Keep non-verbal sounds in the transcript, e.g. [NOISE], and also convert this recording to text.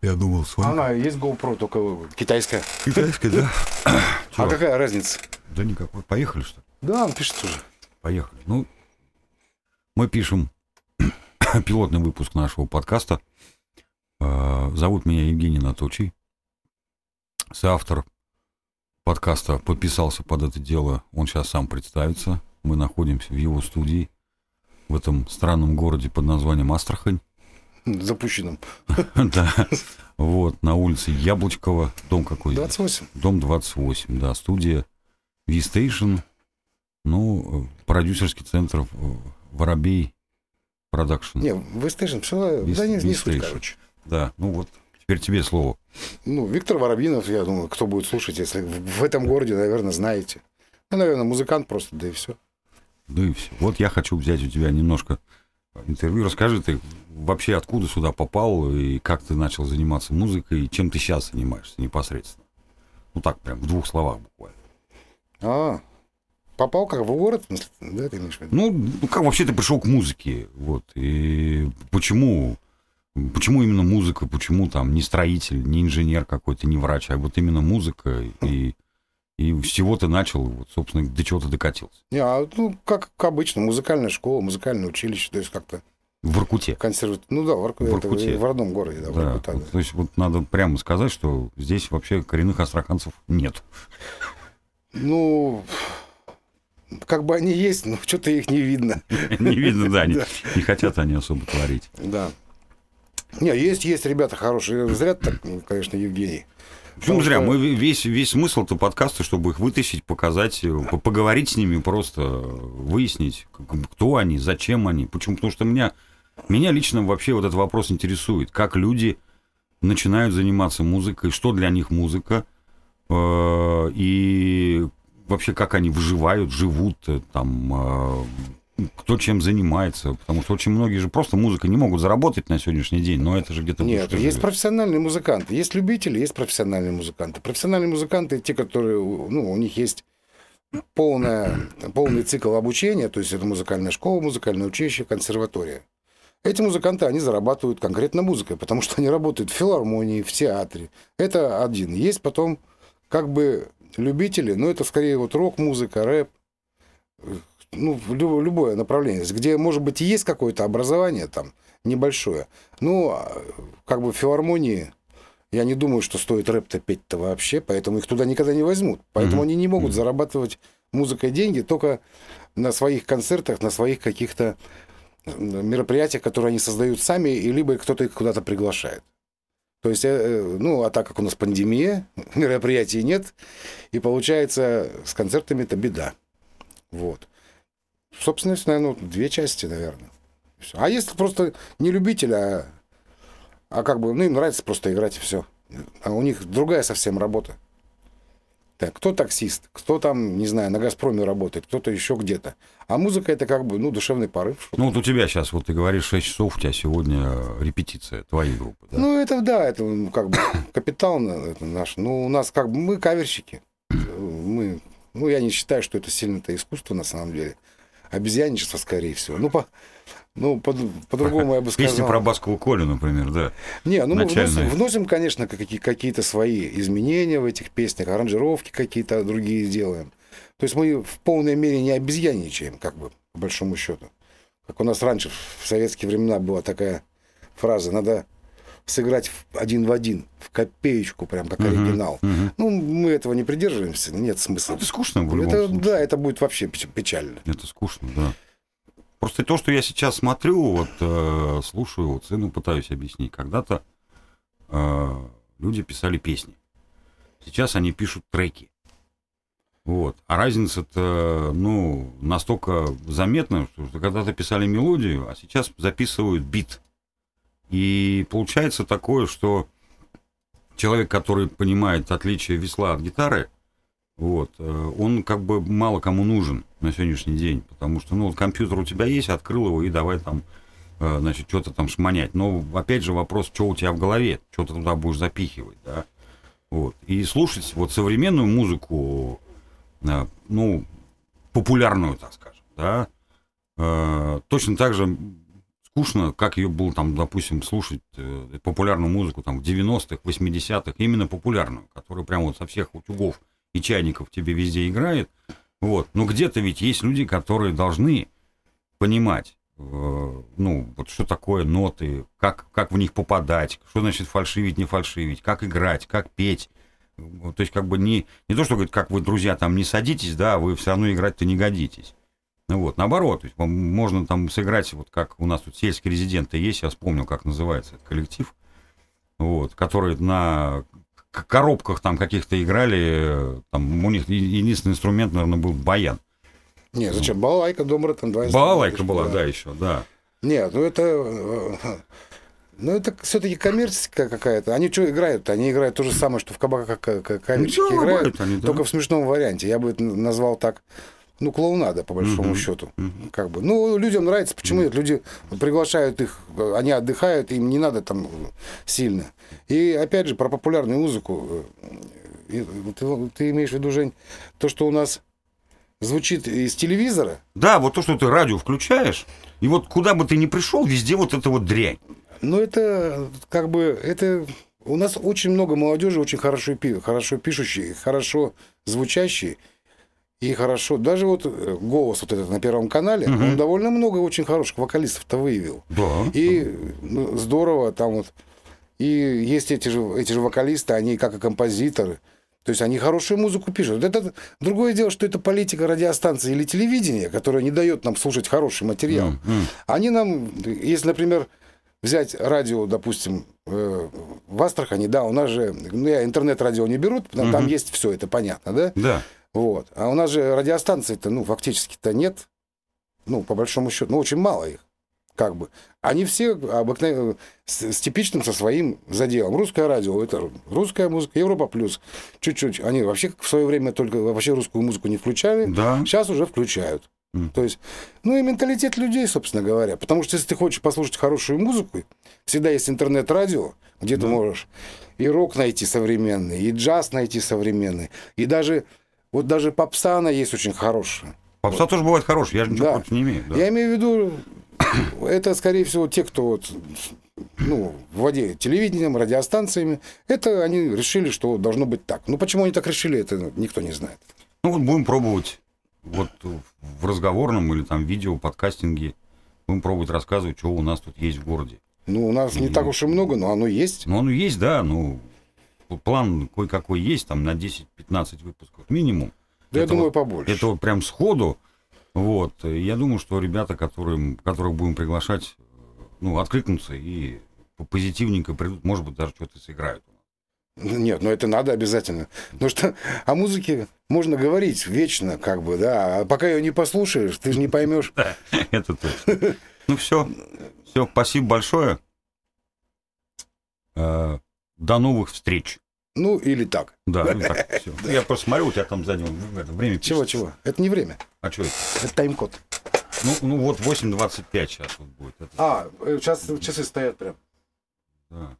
Я думал, с вами. Она есть GoPro, только китайская. Китайская, да? [COUGHS] А какая разница? Да никакой. Поехали, что ли? Да, он пишет уже. Поехали. Ну, мы пишем [COUGHS] пилотный выпуск нашего подкаста. Э, Зовут меня Евгений Наточий. Соавтор подкаста подписался под это дело. Он сейчас сам представится. Мы находимся в его студии в этом странном городе под названием Астрахань. Запущенным. [LAUGHS] Да. Вот, на улице Яблочкова. Дом какой? 28. Дом 28, да. Студия V-Station. Ну, продюсерский центр Воробей Продакшн. Не, V-Station, все, да не, не суть, короче. Да, ну вот, теперь тебе слово. Ну, Виктор Воробьинов, я думаю, кто будет слушать, если в этом городе, наверное, знаете. Ну, наверное, музыкант просто, да и все. Да и все. Вот я хочу взять у тебя немножко интервью. Расскажи ты вообще, откуда сюда попал, и как ты начал заниматься музыкой, и чем ты сейчас занимаешься непосредственно. Ну так, прям в двух словах буквально. А, попал как в город, да, ты имеешь в виду? Ну, ну как вообще ты пришел к музыке? Вот. И почему? Почему именно музыка? Почему там не строитель, не инженер какой-то, не врач, а вот именно музыка? И, и с чего ты начал, вот, собственно, до чего ты докатился? Не, а, ну, как, как обычно, музыкальная школа, музыкальное училище, то есть как-то В Воркуте. консерват... Ну да, в, Ворку- В это Воркуте. в родном городе, да, в Да, Воркута, вот, да. то есть вот надо прямо сказать, что здесь вообще коренных астраханцев нет. Ну, как бы они есть, но [LAUGHS] что-то их не видно. Не видно, [LAUGHS] Да. не хотят они особо творить. Да. Не, есть, есть ребята хорошие. Зря так, конечно, Евгений. Почему зря? что- Мы весь, весь смысл-то подкаста, чтобы их вытащить, показать, э, по- поговорить с ними, просто выяснить, к- кто они, зачем они. Почему? Потому что меня, меня лично вообще вот этот вопрос интересует. Как люди начинают заниматься музыкой, что для них музыка, э, и вообще как они выживают, живут, э, там, э, кто чем занимается. Потому что очень многие же просто музыкой не могут заработать на сегодняшний день, но это же где-то... Нет, есть живет. профессиональные музыканты, есть любители, есть профессиональные музыканты. Профессиональные музыканты те, которые, ну, у них есть полная, полный цикл обучения, то есть это музыкальная школа, музыкальное училище, консерватория. Эти музыканты, они зарабатывают конкретно музыкой, потому что они работают в филармонии, в театре. Это один. Есть потом как бы любители, но это скорее вот рок-музыка, рэп, ну, в любое направление, где, может быть, и есть какое-то образование там небольшое. Ну, а, как бы в филармонии я не думаю, что стоит рэп-то петь-то вообще, поэтому их туда никогда не возьмут. Поэтому Мгм. они не могут Мгм. зарабатывать музыкой деньги только на своих концертах, на своих каких-то э, мероприятиях, которые они создают сами, и либо кто-то их куда-то приглашает. То есть, э, э, ну, а так как у нас пандемия, [LAUGHS] мероприятий нет, и получается с концертами это беда. Вот. Собственно, наверное, две части, наверное. Всё. А если просто не любитель, а, а как бы, ну, им нравится просто играть и все. А у них другая совсем работа. Так, кто таксист, кто там, не знаю, на Газпроме работает, кто-то еще где-то. А музыка это как бы, ну, душевный порыв. Ну вот у тебя сейчас, вот ты говоришь, 6 часов, у тебя сегодня э, репетиция твоей группы. Да? Ну, это да, это как бы [COUGHS] капитал это наш. Ну, у нас как бы мы каверщики. [COUGHS] Мы, ну, я не считаю, что это сильно-то искусство на самом деле. Обезьянничество, скорее всего. Ну, по, ну, по- по-другому я бы сказал. Песня про Баскову Колю, например, да. Не, ну мы начальная. вносим, вносим, конечно, какие- какие-то свои изменения в этих песнях, аранжировки какие-то другие делаем. То есть мы в полной мере не обезьянничаем, как бы, по большому счету. Как у нас раньше, в советские времена, была такая фраза, надо сыграть один в один, в копеечку, прям как Мгм, оригинал. мгм. Ну, мы этого не придерживаемся, нет смысла. Это скучно в любом Это, случае. да, это будет вообще печ- печально. Это скучно, да. Просто то, что я сейчас смотрю, вот э, слушаю, вот сыну пытаюсь объяснить. Когда-то э, люди писали песни. Сейчас они пишут треки. Вот. А разница-то, ну, настолько заметна, что когда-то писали мелодию, а сейчас записывают бит. И получается такое, что человек, который понимает отличие весла от гитары, вот, э, он как бы мало кому нужен на сегодняшний день, потому что, ну, вот компьютер у тебя есть, открыл его и давай там, э, значит, что-то там шмонять. Но, опять же, вопрос, что у тебя в голове, что ты туда будешь запихивать, да. Вот. И слушать вот современную музыку, э, ну, популярную, так скажем, да, точно так же скучно, как ее было там, допустим, слушать э, популярную музыку там в 90-х, 80-х, именно популярную, которая прям вот со всех утюгов и чайников тебе везде играет. Вот. Но где-то ведь есть люди, которые должны понимать, э, ну, вот что такое ноты, как, как в них попадать, что значит фальшивить, не фальшивить, как играть, как петь. То есть, как бы не, не то, что говорит, как вы, друзья, там не садитесь, да, вы все равно играть-то не годитесь. Ну вот, наоборот, можно там сыграть, вот как у нас тут сельские резиденты есть, я вспомнил, как называется этот коллектив, вот, который на коробках там каких-то играли, там у них единственный инструмент, наверное, был баян. Не, зачем? Балалайка, домра, там два Балалайка была, да, еще, да. Нет, ну это... э, Ну, это все-таки коммерческая какая-то. Они что играют? Они играют то же самое, что в кабаках к- к- каверщики Ну, да, играют, они, да. только в смешном варианте. Я бы это назвал так, ну, клоунада, по большому Мгм, счету. Как бы. Ну, людям нравится. Почему нет? Люди приглашают их, они отдыхают, им не надо там сильно. И опять же, про популярную музыку. э, Ты, ты имеешь в виду, Жень, то, что у нас звучит из телевизора, Да, вот то, что ты радио включаешь, и вот куда бы ты ни пришел, везде вот эта вот дрянь. Ну, это как бы, это у нас очень много молодежи, очень хорошо, пи- хорошо пишущие, хорошо звучащие и хорошо. Даже вот э, голос вот этот на Первом канале, Мгм. он довольно много очень хороших вокалистов-то выявил. Да. И ну, здорово там вот. И есть эти же, эти же вокалисты, они как и композиторы. То есть они хорошую музыку пишут. Это другое дело, что это политика радиостанции или телевидения, которая не дает нам слушать хороший материал. М, м. Они нам, если, например, взять радио, допустим, э, в Астрахани, да, у нас же, ну, я интернет-радио не берут, там, там Мгм. есть все, это понятно, да? Да. Вот. А у нас же радиостанций-то, ну, фактически-то нет. Ну, по большому счету, ну, очень мало их, как бы. Они все обыкновенно с, с типичным со своим заделом. Русское радио, это русская музыка, Европа плюс. Чуть-чуть. Они вообще в свое время только вообще русскую музыку не включали. Да. Сейчас уже включают. Мгм. То есть, ну и менталитет людей, собственно говоря. Потому что если ты хочешь послушать хорошую музыку, всегда есть интернет-радио, где ты Да. можешь и рок найти современный, и джаз найти современный, и даже вот даже попса она есть очень хорошая. Попса тоже бывает хорошая, я же ничего Да. против не имею. да. Я имею в виду, [COUGHS] это, скорее всего, те, кто вот, ну, владеет телевидением, радиостанциями, это они решили, что должно быть так. Ну, почему они так решили, это никто не знает. Ну вот будем пробовать вот в разговорном или там видео, подкастинге, будем пробовать рассказывать, что у нас тут есть в городе. Ну, у нас не так уж и много, но оно есть. Ну, оно есть, да, ну, план кое-какой есть, там, на 10-15 выпусков минимум. Да, я Это думаю, побольше. Это вот прям сходу. Вот. Я думаю, что ребята, которые, которых будем приглашать, ну, откликнутся и позитивненько придут, может быть, даже что-то сыграют. Нет, ну это надо обязательно. Потому что о музыке можно говорить вечно, как бы, да. А пока ее не послушаешь, ты же не поймешь. [LAUGHS] Это точно. Ну, все. Все, спасибо большое. Э, До новых встреч. Ну, или так. Да, ну так, всё. [LAUGHS] Я просто смотрю, у тебя там сзади время Чего, пишется. чего? Это не время. А что это? Это тайм-код. Ну, ну вот 8.25 сейчас вот будет. Это, А, сейчас часы стоят прям. да.